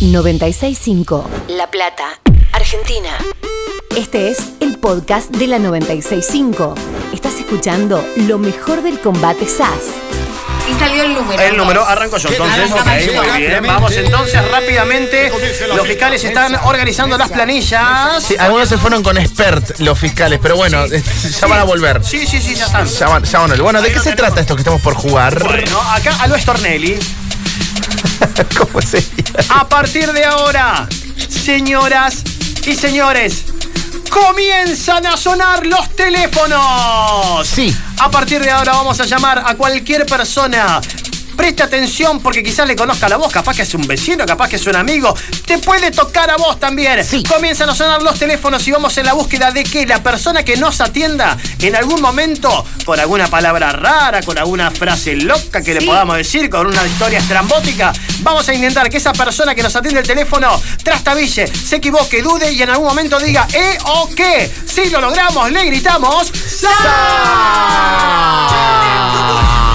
965 La Plata, Argentina. Este es el podcast de la 965. Estás escuchando lo mejor del combate SAS. Y salió el número. El número arranco yo entonces. Arranca Ok, Marito. muy bien. Vamos entonces rápidamente. Los fiscales están organizando las planillas. Sí, algunos se fueron con expert los fiscales, pero bueno, ya van a volver. Sí, sí, sí, ya están. Ya van, ya van a volver. Bueno, ¿de Ahí qué se tenemos. trata esto que estamos por jugar? Bueno, acá a Luis Tornelli. ¿Cómo sería? A partir de ahora, señoras y señores, comienzan a sonar los teléfonos. Sí. A partir de ahora vamos a llamar a cualquier persona. Presta atención porque quizás le conozca la voz, capaz que es un vecino, capaz que es un amigo. Te puede tocar a vos también. Sí. Comienzan a sonar los teléfonos y vamos en la búsqueda de que la persona que nos atienda en algún momento, con alguna palabra rara, con alguna frase loca que le podamos decir, con una historia estrambótica, vamos a intentar que esa persona que nos atiende el teléfono trastabille, se equivoque, dude y en algún momento diga ¿eh o qué? Si lo logramos, le gritamos bien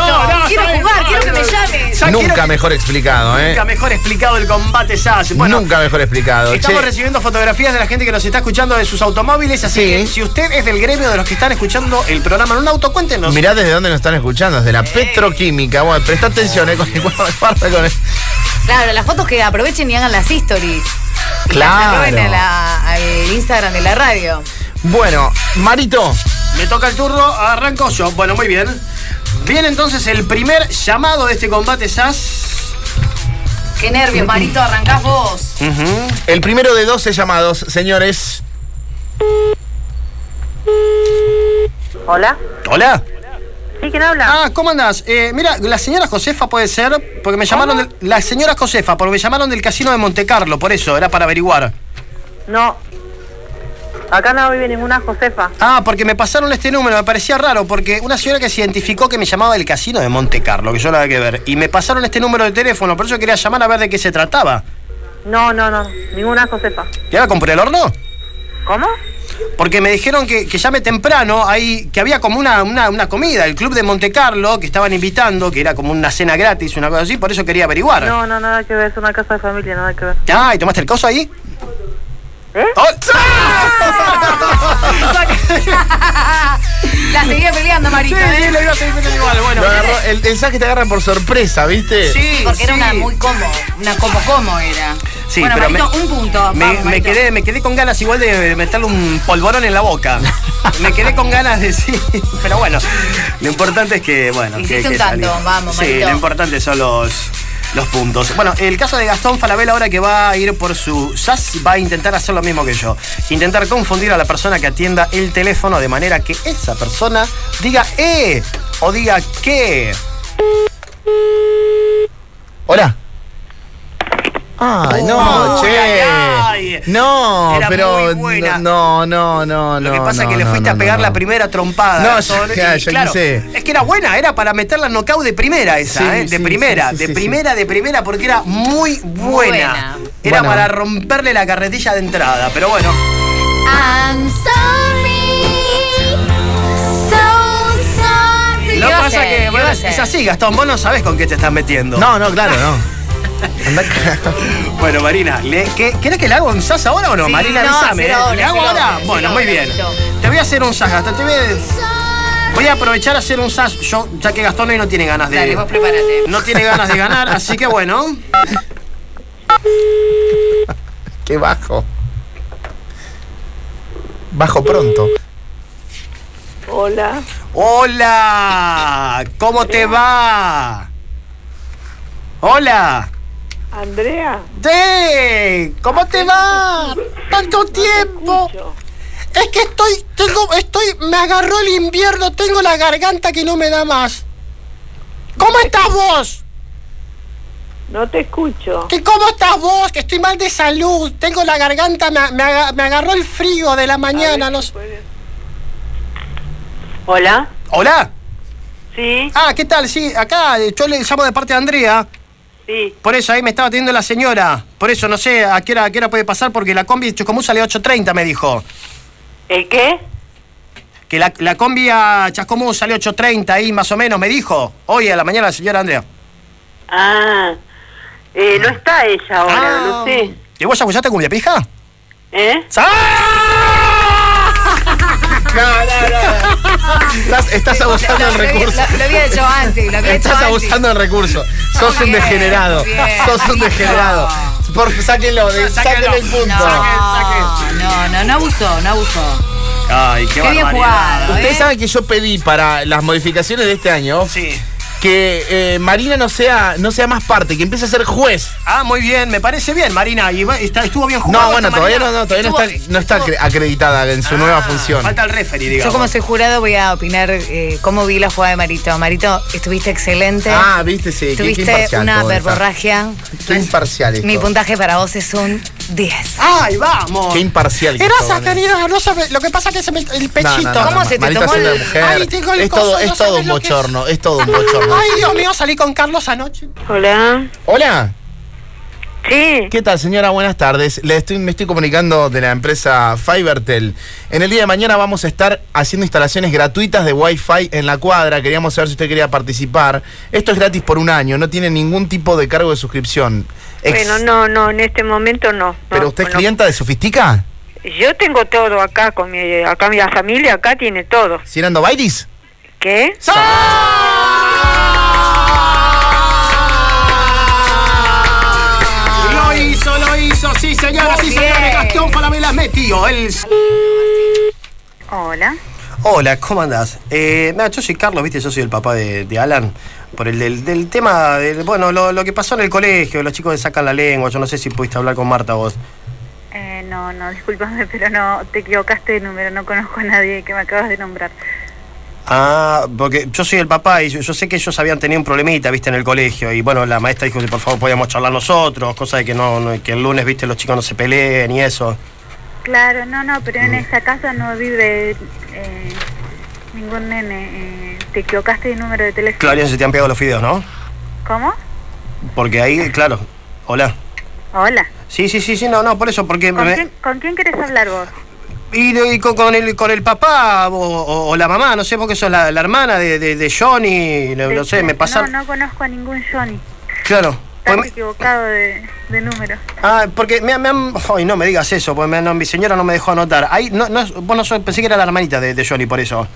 Marito. No, no, quiero jugar, no, quiero que me llames. Ya Nunca mejor explicado, ¿eh? Nunca mejor explicado el combate SAS. Bueno, Nunca mejor explicado. Estamos Che, recibiendo fotografías de la gente que nos está escuchando de sus automóviles, así Sí. que si usted es del gremio de los que están escuchando el programa en un auto, cuéntenos. mirá desde dónde nos están escuchando, desde la petroquímica. Bueno, presta atención, ¿eh? Con, guarda con el- Claro, las fotos que aprovechen y hagan las stories. Y las Claro. la- al Instagram de la radio. Bueno, Marito, Me toca el turno, arranco yo. Bueno, muy bien. Viene entonces el primer llamado de este combate SAS. Qué nervios, Marito, arrancás vos. el primero de 12 llamados, señores. Hola. Hola. ¿Sí? ¿Quién habla? Ah, ¿cómo andás? Eh, mira, la señora Josefa puede ser, porque me llamaron del, La señora Josefa, porque me llamaron del casino de Monte Carlo, por eso, era para averiguar. No. Acá no vive ninguna Josefa. Ah, porque me pasaron este número, me parecía raro, porque una señora que se identificó que me llamaba del casino de Monte Carlo, que yo nada que ver, y me pasaron este número de teléfono, por eso quería llamar a ver de qué se trataba. No, no, no. Ninguna Josefa. ¿Ya la compré el horno? ¿Cómo? Porque me dijeron que, que llame temprano, ahí, que había como una, una, una comida, el club de Monte Carlo, que estaban invitando, que era como una cena gratis, una cosa así, por eso quería averiguar. No, no, nada que ver. Es una casa de familia, nada que ver. Ah, ¿y tomaste el coso ahí? ¿Eh? ¡Oh! La seguía peleando, Sí, Marito, sí, ¿eh? lo iba a seguir metiendo igual, bueno. Lo agarró- el mensaje te agarran por sorpresa, ¿viste? Sí, Porque era sí. una muy como, una como como era. Sí, bueno, pero Marito, me- un punto. Me, Vamos, me Marito. quedé, me quedé con ganas igual de meterle un polvorón en la boca. me quedé con ganas de sí. Pero bueno, lo importante es que, bueno, Hiciste que, un que tanto, salió. vamos, Sí, Marito. lo importante son los, los puntos. Bueno, el caso de Gastón Falabella ahora que va a ir por su SAS va a intentar hacer lo mismo que yo. Intentar confundir a la persona que atienda el teléfono de manera que esa persona diga eh o diga qué. Hola. Ay, no, Ay, che. ay, ay. No, Era pero muy buena. no, no, no, no. Lo que pasa es no, que le no, fuiste no, a pegar no. la primera trompada. No, Gastón, ya, y ya claro, quise. Es que era buena, era para meterla en knockout de primera esa, Sí, ¿eh? De sí, primera, sí, sí, de sí, primera, de primera, porque era muy buena. buena. Era Bueno. para romperle la carretilla de entrada, pero bueno. I'm sorry. So sorry. Lo ¿Qué que pasa que, ¿Qué bueno, es así, Gastón, vos no sabés con qué te estás metiendo. No, no, claro, no. Bueno, Marina, ¿le, qué, ¿querés que le hago un sas ahora o no? Sí, Marina, no, avísame. ¿eh? ¿Le hago ahora? ahora, bueno, muy bien. Te voy a hacer un sas, Gastón. Te voy a, voy a aprovechar a hacer un sas. Yo, ya que Gastón hoy no tiene ganas de. Dale, vos prepárate. No tiene ganas de ganar, así que bueno. Qué bajo. Bajo pronto. Hola. Hola, ¿cómo te va? Hola. Andrea. ¡Sí! ¿Cómo te va? Tanto tiempo. Es que estoy, tengo, estoy, me agarró el invierno, tengo la garganta que no me da más. ¿Cómo estás vos? No te escucho. ¿Que cómo estás vos? Que estoy mal de salud. Tengo la garganta, me, me aga- me agarró el frío de la mañana. no sé. Hola. Hola. Sí, Ah, ¿qué tal? Sí, acá eh, yo le llamo de parte de Andrea. Sí. Por eso ahí me estaba atendiendo la señora. Por eso no sé a qué hora, a qué hora puede pasar porque la combi de Chocomú sale a 8.30, me dijo. ¿El qué? Que la, la combi a Chascomú sale a 8.30 ahí más o menos, me dijo. Hoy a la mañana la señora Andrea. Ah. Eh, no está ella ahora, Ah. no sé. ¿Y vos ya escuchaste cumbia pija? ¿Eh? No, no, no. Estás, estás abusando del lo había- recurso. Lo, lo había hecho antes, lo había Estás hecho abusando del recurso. Sos un Bien, degenerado. bien, Sos un degenerado. Por, sáquenlo, de, Sáquenlo. el punto. No, no, no, no abusó, no abusó. Ay, qué, Qué bien jugado. Ustedes ¿eh? saben que yo pedí para las modificaciones de este año Sí. Que eh, Marina no sea, no sea más parte, que empiece a ser juez. Ah, muy bien, me parece bien, Marina. Y va- está- estuvo bien jugado. No, bueno, todavía no, Marina. no, todavía no está, no está acre- acreditada en su Ah, nueva función. Falta el referee, Yo digamos. como soy jurado voy a opinar eh, cómo vi la jugada de Marito. Marito, estuviste excelente. Ah, viste, sí. qué- qué Tuviste una verborragia. Qué imparcial esto. Mi puntaje para vos es un 10. ¡Ay, vamos! Qué imparcial. que Gracias, querido. No sabe, lo que pasa es que se me, el pechito. no, no, ¿Cómo no, se te tomó el- mujer. Ay, tengo el es coso, todo, no es todo un que es. bochorno, es todo un bochorno. Ay, Dios mío, salí con Carlos anoche. Hola. Hola. Sí. ¿Qué tal, señora? Buenas tardes. Le estoy, me estoy comunicando de la empresa Fibertel. En el día de mañana vamos a estar haciendo instalaciones gratuitas de Wi-Fi en la cuadra. Queríamos saber si usted quería participar. Esto es gratis por un año, no tiene ningún tipo de cargo de suscripción. Ex- Bueno, no, no, en este momento no. no, ¿Pero usted es no. clienta de Sofistica? Yo tengo todo acá con mi, acá mi familia acá tiene todo. ¿Cirando Bailis? ¿Qué? Lo sí, señoras y señores. bien. Gastón Falabella metió el. Hola. Hola, ¿cómo andás? Eh, mira, yo soy Carlos, viste, yo soy el papá de, de Alan. Por el del, del tema, del- bueno, lo, lo que pasó en el colegio, los chicos sacan la lengua. Yo no sé si pudiste hablar con Marta vos. Eh, no, no, discúlpame, pero no, te equivocaste de número, no conozco a nadie que me acabas de nombrar. Ah, porque yo soy el papá y yo, yo sé que ellos habían tenido un problemita, viste, en el colegio. Y bueno, la maestra dijo que por favor podíamos charlar nosotros, cosa de que no, no- que el lunes, viste, los chicos no se peleen y eso. Claro, no, no, pero en esa casa no vive eh, ningún nene. eh, te equivocaste de número de teléfono. Claro, se te han pegado los fideos, ¿no? ¿Cómo? Porque ahí, claro. Hola. Hola. Sí, sí, sí, sí, no, no, por eso, porque... ¿Con, me- quién, ¿Con quién querés hablar vos? Y, y con, con el, con el papá o, o- o la mamá, no sé, porque sos la, la hermana de, de, de Johnny, no, no sé, me pasaron... No, no conozco a ningún Johnny. Claro. Estás Pues equivocado de, de número. ah, porque me, me han... Ay, no me digas eso, porque me han- mi señora no me dejó anotar. Ahí, no, no, vos no sos- pensé que era la hermanita de, de Johnny, por eso.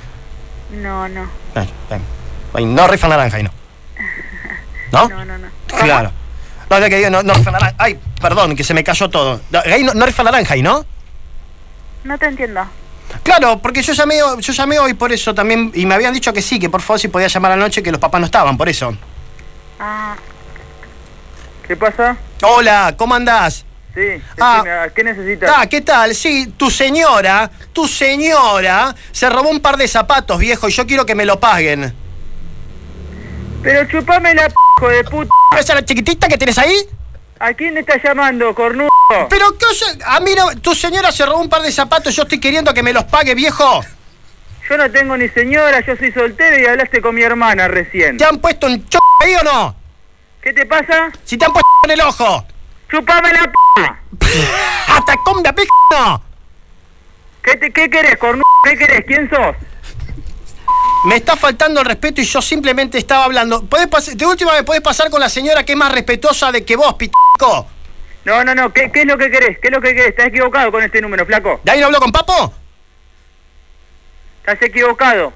No, no. Ay, ay, ay, no rifa naranja ahí no. ¿No? No, no, no. Claro. No, no, que digo, no, no rifa naranja. Ay, perdón, que se me cayó todo. No, Ahí no, no rifa naranja ahí, ¿no? No te entiendo. Claro, porque yo llamé, yo llamé hoy por eso también, y me habían dicho que sí, que por favor si podía llamar anoche, que los papás no estaban, por eso. Ah, ¿Qué pasa? Hola, ¿cómo andás? Sí, Ah. ¿qué necesitas? Ah, ¿qué tal? Sí, tu señora, tu señora se robó un par de zapatos, viejo, y yo quiero que me lo paguen. Pero chupame la p hijo de puta. ¿Esa es la chiquitita que tenés ahí? ¿A quién estás llamando, cornudo? Pero qué oye, a mí no, tu señora se robó un par de zapatos, yo estoy queriendo que me los pague, viejo. Yo no tengo ni señora, yo soy soltero y hablaste con mi hermana recién. ¿Te han puesto un ch ahí o no? ¿Qué te pasa? Si te han puesto en el ojo. ¡Chupame la p! Hasta con la p no. ¿Qué, te, ¿Qué querés, cornudo? ¿Qué querés? ¿Quién sos? Me está faltando el respeto y yo simplemente estaba hablando. ¿Podés de última me podés pasar con la señora que es más respetuosa de que vos, pitico. No, no, no, ¿qué, qué es lo que querés? ¿Qué es lo que querés? Estás equivocado con este número, flaco. ¿De ahí no habló con Papo? Estás equivocado.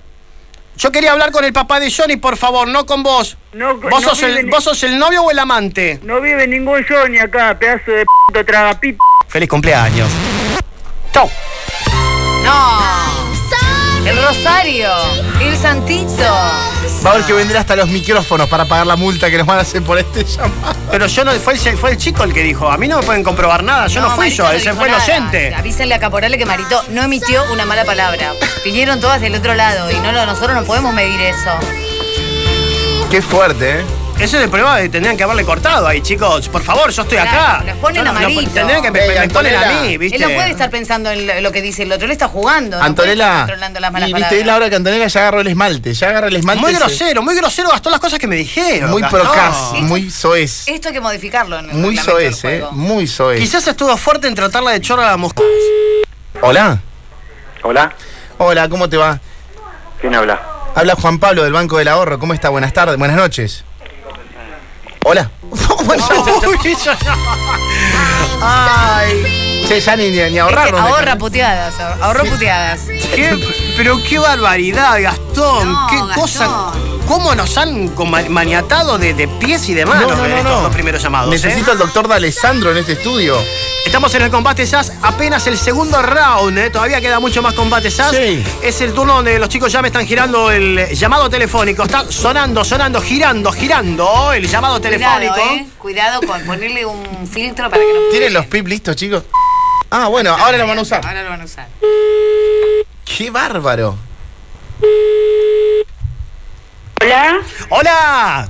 Yo quería hablar con el papá de Johnny, por favor, no con vos. No, ¿Vos, no sos el, vive ni- ¿Vos sos el novio o el amante? No vive ningún Johnny acá, pedazo de p*** tragapito. Feliz cumpleaños. Chau. No. El Rosario. El Santito. Va a haber que vender hasta los micrófonos para pagar la multa que nos van a hacer por este llamado. Pero yo no, fue el, fue el chico el que dijo, a mí no me pueden comprobar nada, yo no, fui Marito yo, no ese fue el oyente. Avísenle a Caporale que Marito no emitió una mala palabra. Vinieron todas del otro lado y no nosotros no podemos medir eso. Qué fuerte, ¿eh? Ese es el problema que tendrían que haberle cortado ahí, chicos. Por favor, yo estoy Claro, acá. nos ponen Yo no- tendrían que me, Ey, me ponen a Antonella. mí, ¿viste? Él no puede estar pensando en lo- lo que dice el otro, él está jugando. no puede Antonella. controlando las malas Y viste, palabras. es la hora que Antonella ya agarró el esmalte. Ya agarra el esmalte. Muy se- grosero, muy grosero gastó las cosas que me dijeron. Muy Gastón. procas, muy soez. Esto hay que modificarlo en el Muy reglamento del soez, ¿eh? juego. Muy soez. Quizás estuvo fuerte en tratarla de chorra a la mosca. Hola. Hola, Hola, ¿cómo te va? ¿quién habla? Habla Juan Pablo del Banco del Ahorro. ¿Cómo está? Buenas tardes, buenas noches. Hola. Ay, che, ya ni, ni, ni Este ahorrar. ahorra puteadas, ahor- ahorró puteadas. qué- pero qué barbaridad, Gastón. No, qué Gastón. cosa. ¿Cómo nos han maniatado de, de pies y de manos No, no, en no, estos no. dos primeros llamados? ¿eh? Necesito al doctor D'Alessandro en este estudio. Estamos en el combate SAS, apenas el segundo round, ¿eh? todavía queda mucho más combate SAS. Sí. Es el turno donde los chicos ya me están girando el llamado telefónico. Está sonando, sonando, girando, girando el llamado telefónico. Cuidado, ¿eh? Cuidado con ponerle un filtro para que no ¿Tienen los pip listos, chicos? Ah, bueno, ahora lo van a usar. Ahora lo van a usar. ¡Qué bárbaro! Hola. ¡Hola!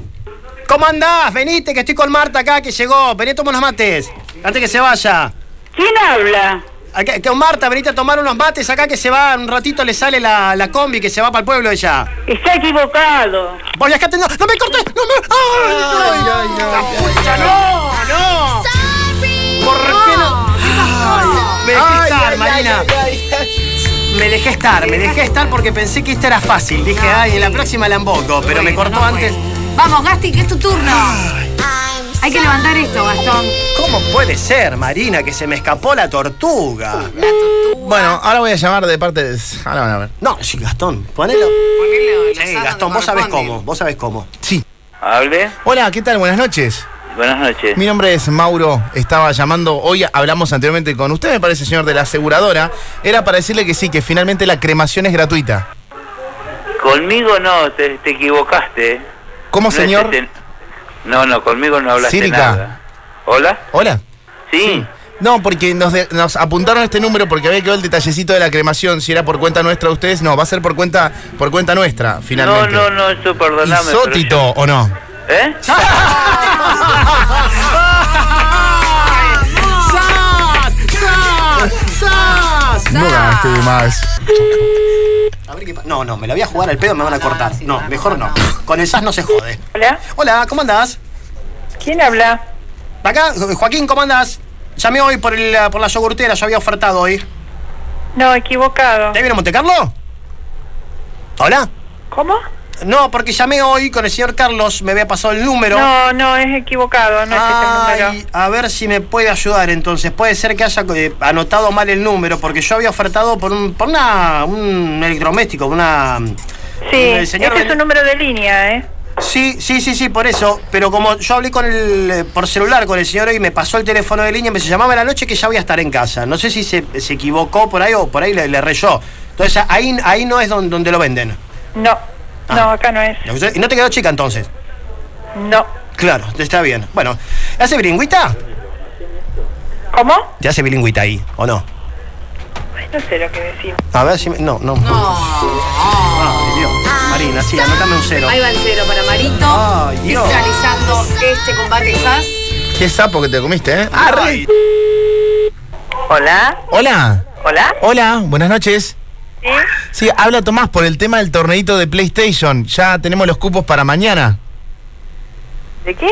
¿Cómo andás? Venite, que estoy con Marta acá, que llegó. Vení, toma unos mates, antes que se vaya. ¿Quién habla? Acá- Con Marta, venite a tomar unos mates acá que se va, un ratito le sale la, la combi que se va para el pueblo ella. Está equivocado. Voy acá, no, no me cortes, no me. ¡Ay! Ay, ay, ay, ¡La ay, pucha, no! ¡No! ¿Por qué no? Ay, me dejé Ay, estar, ay, Marina. Me dejé estar, me dejé estar porque pensé que esta era fácil. Dije, ay, en la próxima la emboco, pero me Bueno, cortó no antes. Vamos, Gasti, que es tu turno. Hay que levantar esto, Gastón. ¿Cómo puede ser, Marina, que se me escapó la tortuga? La tortuga. Bueno, ahora voy a llamar de parte de. Ahora van a ver. No, sí, Gastón, ponelo. Ponele el Sí, Gastón, vos sabés cómo, vos sabés cómo. Sí. Hable. Hola, ¿qué tal? Buenas noches. Buenas noches. Mi nombre es Mauro, estaba llamando, hoy hablamos anteriormente con usted, me parece, señor de la aseguradora. Era para decirle que sí, que finalmente la cremación es gratuita. Conmigo no, te, te equivocaste. ¿Cómo, No es señor? este- No, no, conmigo no hablaste Círica. nada. ¿Hola? Hola. Sí. No, porque nos, de- nos apuntaron este número porque había quedado el detallecito de la cremación. Si era por cuenta nuestra de ustedes, no, va a ser por cuenta, por cuenta nuestra, No, finalmente. no, no, eso ¿Y perdoname. Sótito yo- o no? ¿Eh? ¡Sas! ¡Sas! ¡Sas! No gaste más. A ver qué pa- No, no, me la voy a jugar al pedo, me van a cortar. No, mejor no. Con el SAS no se jode. Hola. Hola, ¿cómo andás? ¿Quién habla? Acá, Joaquín, ¿cómo andás? Llamé hoy por, el, por la yogurtera, yo había ofertado hoy. No, equivocado. ¿Te viene a Monte Carlo? ¿Hola? ¿Cómo? No, porque llamé hoy con el señor Carlos, me había pasado el número. No, no, es equivocado, no es ese Ay, número. a ver si me puede ayudar entonces. Puede ser que haya eh, anotado mal el número, porque yo había ofertado por un, por una, un electrodoméstico, una... Sí, el señor este es un número de línea, ¿eh? Sí, sí, sí, sí, por eso. Pero como yo hablé con el, eh, por celular con el señor hoy, me pasó el teléfono de línea, me se llamaba a la noche que ya voy a estar en casa. No sé si se, se equivocó por ahí o por ahí le, le reyó. Entonces ahí, ahí no es donde, donde lo venden. No, Ah. no, acá no es. ¿Y no te quedó chica entonces? No. Claro, está bien. Bueno, ¿hace bilingüita? ¿Cómo? ¿Te hace bilingüita ahí o no? Ay, no sé lo que decimos. A ver si me... No, no. No. Ay, Dios. Marina, sí, anotame un cero. Ahí va el cero para Marito. Ay, Dios. Este combate SAS. Qué sapo que te comiste, ¿eh? Ay, Hola. Hola. Hola. Hola, buenas noches. ¿Sí? Sí, habla Tomás por el tema del torneito de PlayStation. Ya tenemos los cupos para mañana. ¿De qué?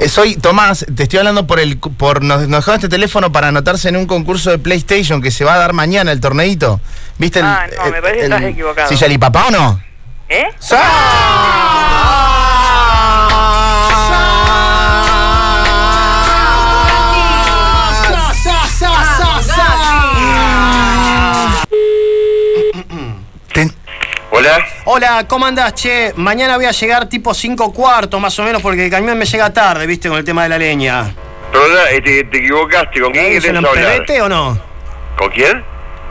Eh, soy Tomás, te estoy hablando por el por nos, nos dejaron este teléfono para anotarse en un concurso de PlayStation que se va a dar mañana el torneito. ¿Viste el Ah, no, me parece que estás equivocado. ¿Sí, ya papá o no? ¿Eh? Ten- ¿Hola? ¿cómo andás, che? Mañana voy a llegar tipo 5 cuartos más o menos porque el camión me llega tarde, ¿viste? Con el tema de la leña. Perdona, te, te equivocaste. ¿Con quién ¿Es querés hablar? o no? ¿Con quién?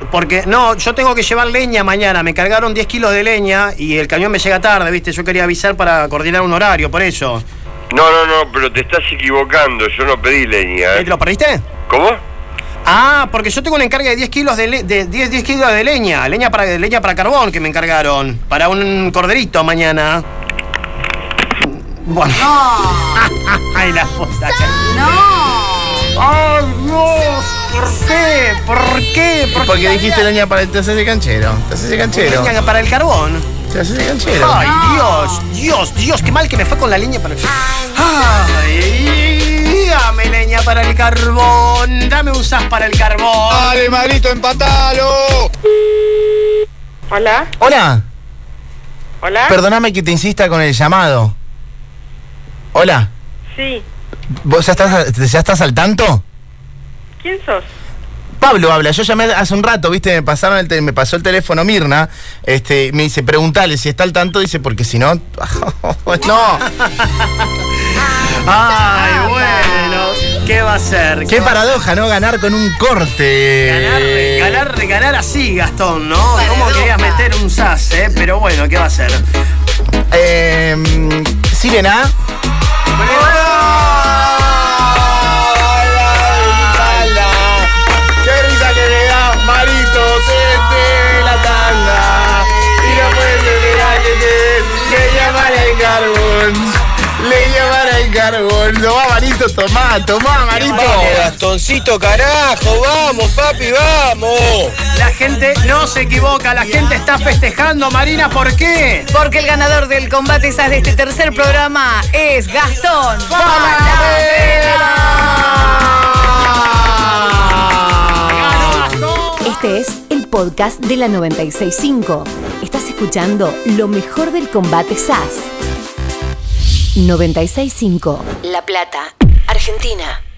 Porque, no, yo tengo que llevar leña mañana. Me cargaron 10 kilos de leña y el camión me llega tarde, ¿viste? Yo quería avisar para coordinar un horario, por eso. No, no, no, pero te estás equivocando. Yo no pedí leña. ¿Eh, ¿eh? ¿Te lo perdiste? ¿Cómo? Ah, porque yo tengo una encarga de 10 kilos de, le- de 10, 10 kilos de leña, leña para leña para carbón que me encargaron para un corderito mañana. Bueno. No. Ay, la puta. No. Ay, Dios, ¿por qué? ¿Por qué? ¿Por Porque qué dijiste leña para te haces de canchero. Te haces de canchero. leña para el carbón? Te haces de canchero. Ay, Dios, Dios, Dios, qué mal que me fue con la leña para el... Ay, dame leña para el carbón, dame un sas para el carbón. Dale, malito, empatalo. Hola. Hola, Hola. perdóname que te insista con el llamado. Hola. Sí. ¿Vos ya estás, ya estás al tanto? ¿Quién sos? Pablo habla, yo llamé hace un rato, viste, me pasaron el te- me pasó el teléfono Mirna, este, me dice, preguntale si está al tanto, dice, porque si no, no, Ay, bueno. ¿Qué va a ser? qué paradoja, ¿no? Ganar con un corte. Ganar, ganar, ganar así, Gastón, ¿no? ¿Cómo querías meter un sas, eh? Pero bueno, ¿qué va a ser? Eh, Sirena. ¡Qué risa que me da, Marito! Se te la tanga y no puedes esperar que te le llamara el carbón. Le llamara el tomá, tomá, Marito. Vamos, Gastoncito, carajo, vamos, papi, vamos. La gente no se equivoca, la gente está festejando, Marina, ¿por qué? Porque el ganador del combate SAS de este tercer programa es Gastón Este es el podcast de la 965. Estás escuchando lo mejor del combate SAS. 965. La Plata, Argentina.